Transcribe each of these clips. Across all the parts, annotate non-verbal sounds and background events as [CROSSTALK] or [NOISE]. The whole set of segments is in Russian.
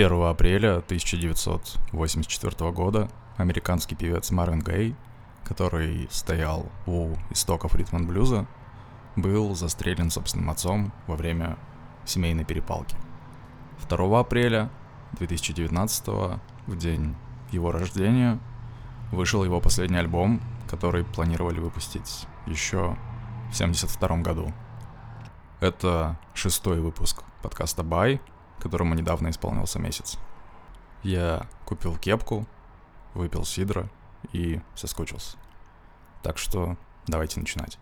1 апреля 1984 года американский певец Марвин Гей, который стоял у истоков ритм блюза, был застрелен собственным отцом во время семейной перепалки. 2 апреля 2019 в день его рождения вышел его последний альбом, который планировали выпустить еще в 1972 году. Это шестой выпуск подкаста «Бай», которому недавно исполнился месяц. Я купил кепку, выпил сидра и соскучился. Так что давайте начинать.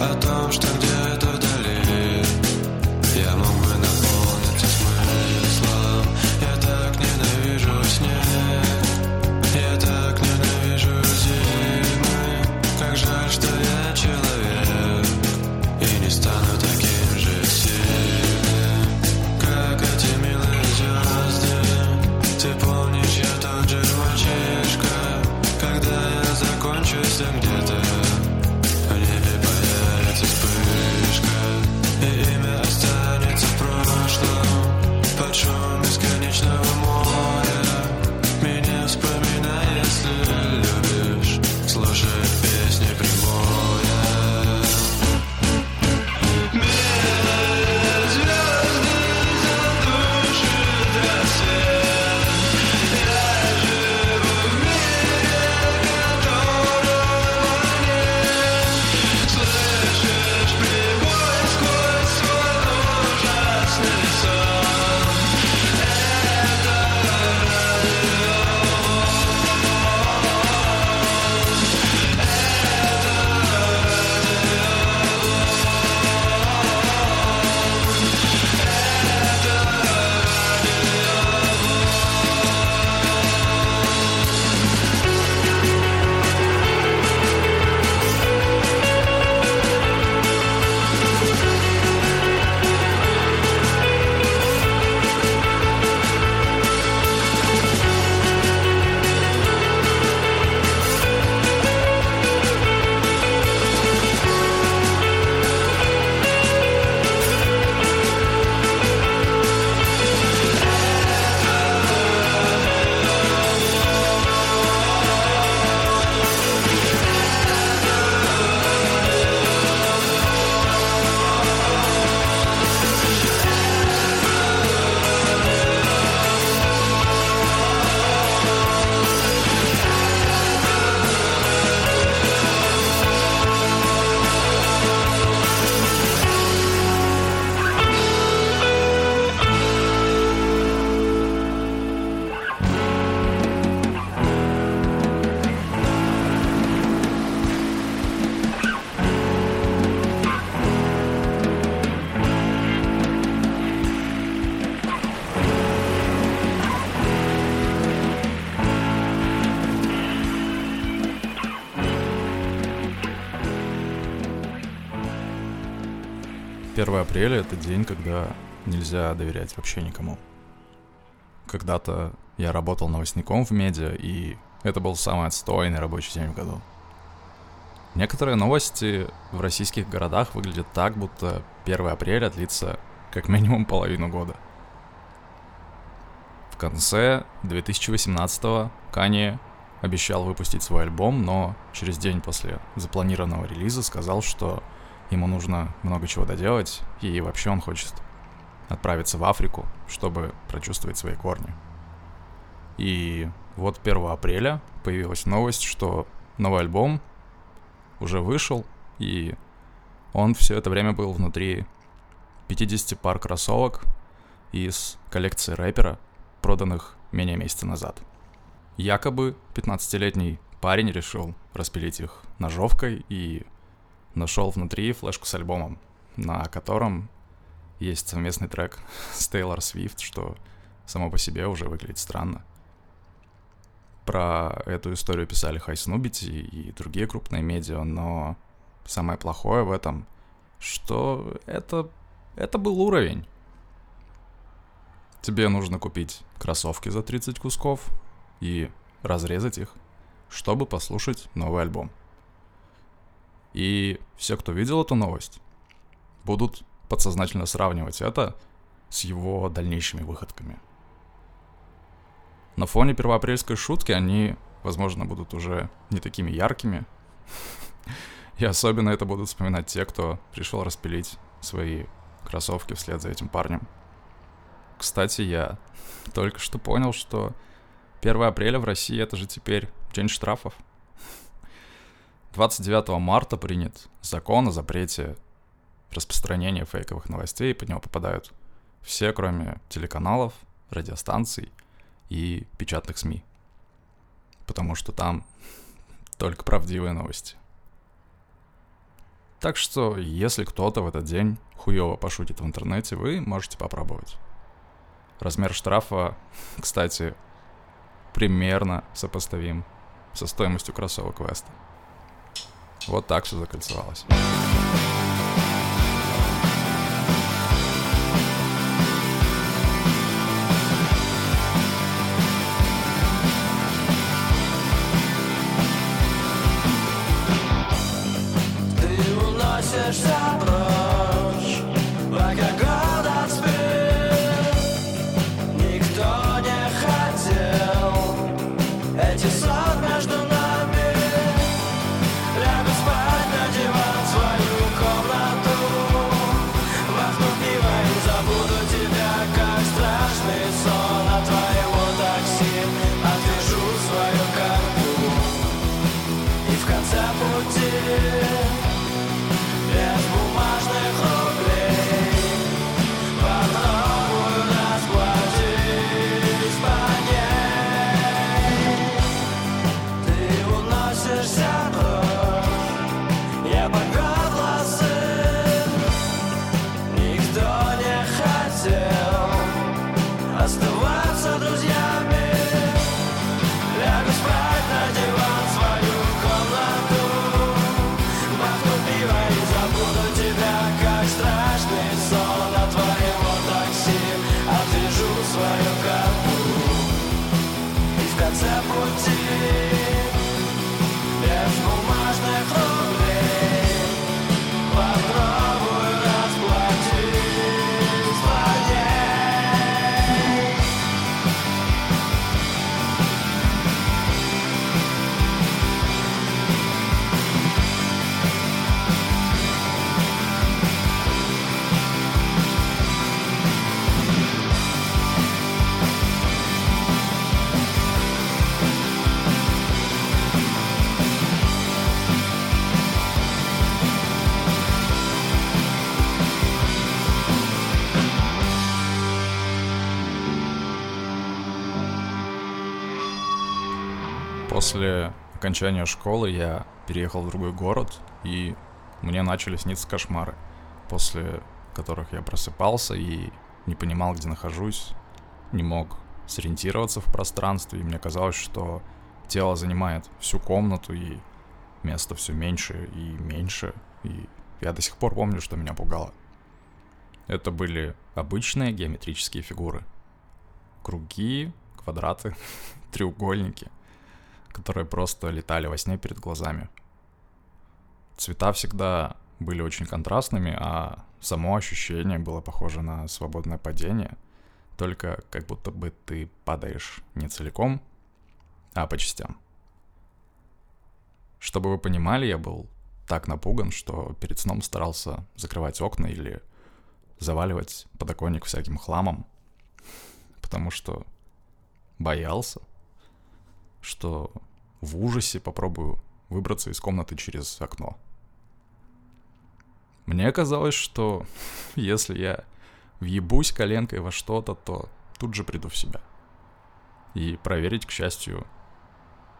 о том, что где 1 апреля — это день, когда нельзя доверять вообще никому. Когда-то я работал новостником в медиа, и это был самый отстойный рабочий день в году. Некоторые новости в российских городах выглядят так, будто 1 апреля длится как минимум половину года. В конце 2018-го Кани обещал выпустить свой альбом, но через день после запланированного релиза сказал, что ему нужно много чего доделать, и вообще он хочет отправиться в Африку, чтобы прочувствовать свои корни. И вот 1 апреля появилась новость, что новый альбом уже вышел, и он все это время был внутри 50 пар кроссовок из коллекции рэпера, проданных менее месяца назад. Якобы 15-летний парень решил распилить их ножовкой и нашел внутри флешку с альбомом, на котором есть совместный трек [LAUGHS] с Тейлор Свифт, что само по себе уже выглядит странно. Про эту историю писали Хайс Нубити и другие крупные медиа, но самое плохое в этом, что это, это был уровень. Тебе нужно купить кроссовки за 30 кусков и разрезать их, чтобы послушать новый альбом. И все, кто видел эту новость, будут подсознательно сравнивать это с его дальнейшими выходками. На фоне первоапрельской шутки они, возможно, будут уже не такими яркими. И особенно это будут вспоминать те, кто пришел распилить свои кроссовки вслед за этим парнем. Кстати, я только что понял, что 1 апреля в России это же теперь день штрафов. 29 марта принят закон о запрете распространения фейковых новостей, под него попадают все, кроме телеканалов, радиостанций и печатных СМИ. Потому что там [LAUGHS] только правдивые новости. Так что, если кто-то в этот день хуево пошутит в интернете, вы можете попробовать. Размер штрафа, кстати, примерно сопоставим со стоимостью кроссовок Веста. Вот так все закольцевалось. Окончания школы я переехал в другой город, и мне начали сниться кошмары, после которых я просыпался и не понимал, где нахожусь, не мог сориентироваться в пространстве, и мне казалось, что тело занимает всю комнату, и места все меньше и меньше, и я до сих пор помню, что меня пугало. Это были обычные геометрические фигуры. Круги, квадраты, [LAUGHS] треугольники, которые просто летали во сне перед глазами. Цвета всегда были очень контрастными, а само ощущение было похоже на свободное падение, только как будто бы ты падаешь не целиком, а по частям. Чтобы вы понимали, я был так напуган, что перед сном старался закрывать окна или заваливать подоконник всяким хламом, [LAUGHS] потому что боялся, что в ужасе попробую выбраться из комнаты через окно. Мне казалось, что [LAUGHS] если я въебусь коленкой во что-то, то тут же приду в себя. И проверить, к счастью,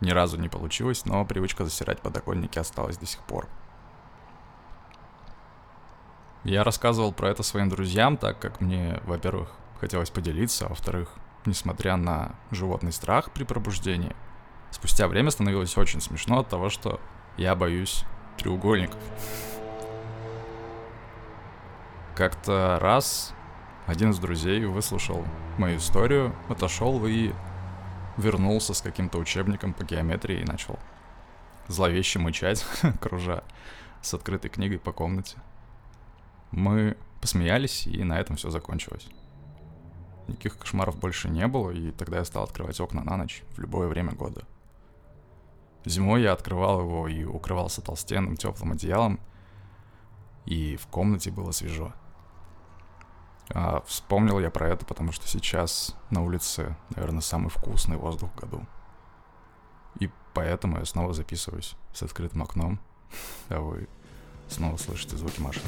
ни разу не получилось, но привычка засирать подоконники осталась до сих пор. Я рассказывал про это своим друзьям, так как мне, во-первых, хотелось поделиться, а во-вторых, несмотря на животный страх при пробуждении, спустя время становилось очень смешно от того, что я боюсь треугольников. Как-то раз один из друзей выслушал мою историю, отошел и вернулся с каким-то учебником по геометрии и начал зловеще мычать, [LAUGHS] кружа с открытой книгой по комнате. Мы посмеялись, и на этом все закончилось. Никаких кошмаров больше не было, и тогда я стал открывать окна на ночь в любое время года. Зимой я открывал его и укрывался толстенным теплым одеялом, и в комнате было свежо. А вспомнил я про это, потому что сейчас на улице, наверное, самый вкусный воздух в году. И поэтому я снова записываюсь с открытым окном, [LAUGHS] а вы снова слышите звуки машин.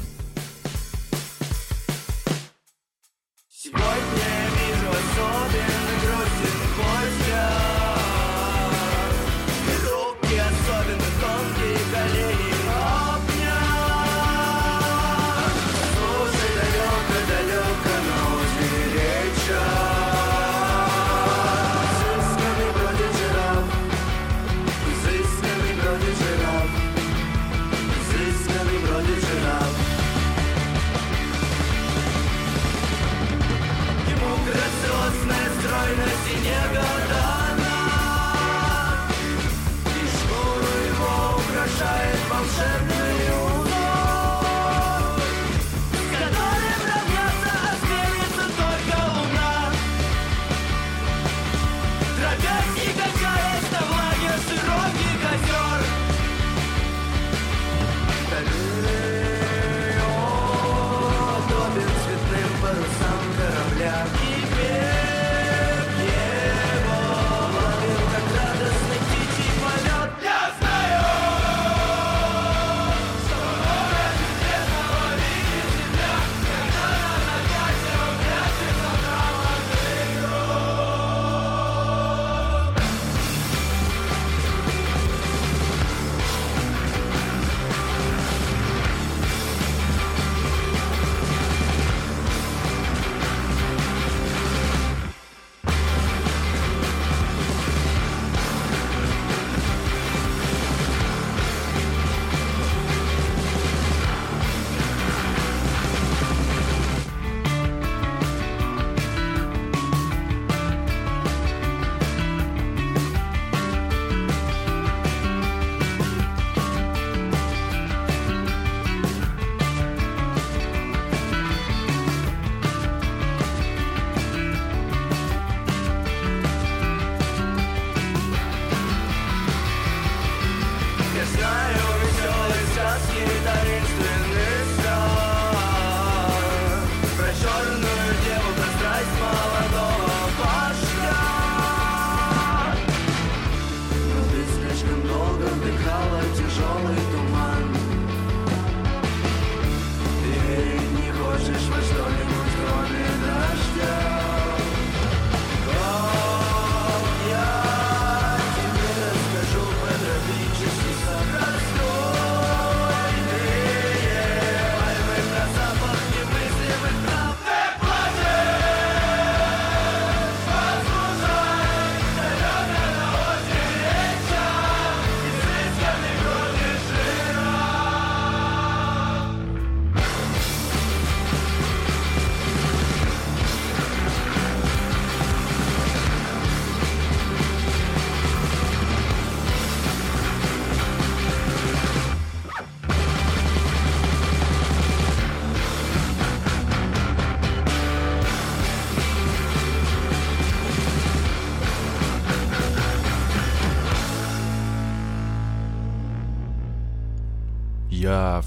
тяжелый туман.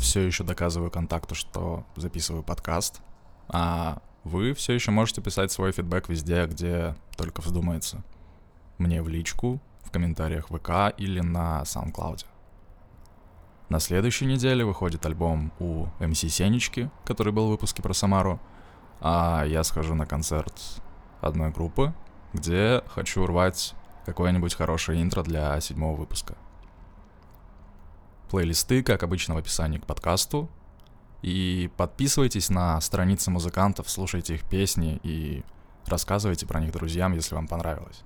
Все еще доказываю контакту, что записываю подкаст, а вы все еще можете писать свой фидбэк везде, где только вздумается. Мне в личку, в комментариях ВК или на SoundCloud. На следующей неделе выходит альбом у МС Сенечки, который был в выпуске про Самару, а я схожу на концерт одной группы, где хочу урвать какое-нибудь хорошее интро для седьмого выпуска. Плейлисты, как обычно, в описании к подкасту. И подписывайтесь на страницы музыкантов, слушайте их песни и рассказывайте про них друзьям, если вам понравилось.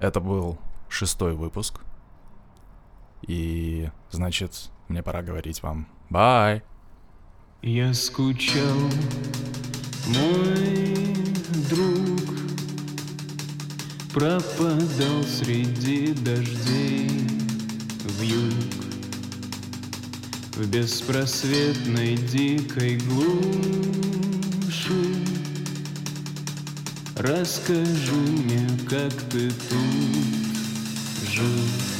Это был шестой выпуск. И, значит, мне пора говорить вам бай. Я скучал, мой друг Пропадал среди дождей в юг В беспросветной дикой глуши. Расскажи мне, как ты тут жил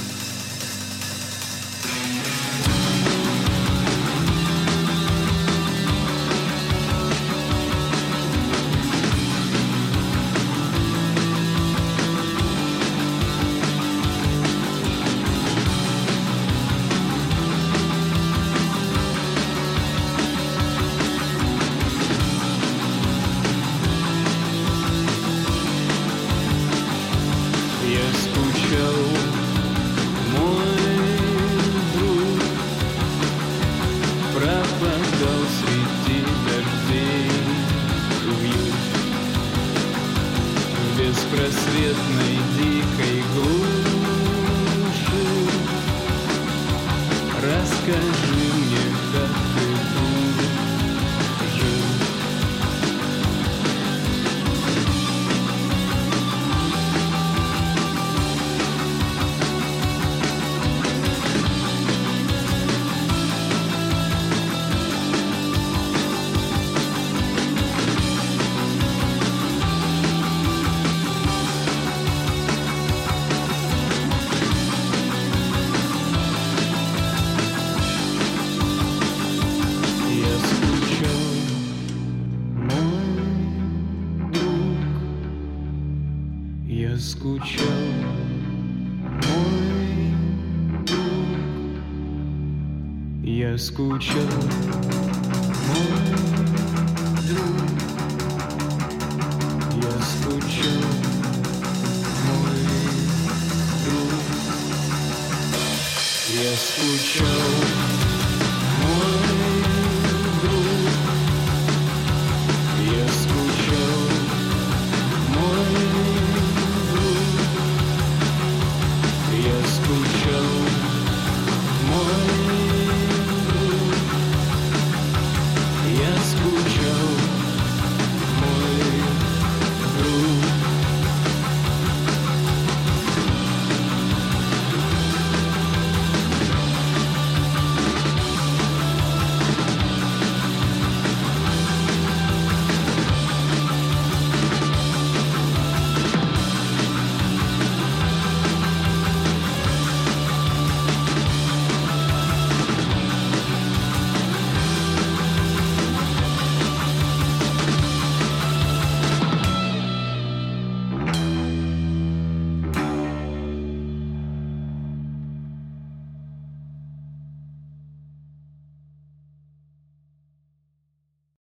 скучал, мой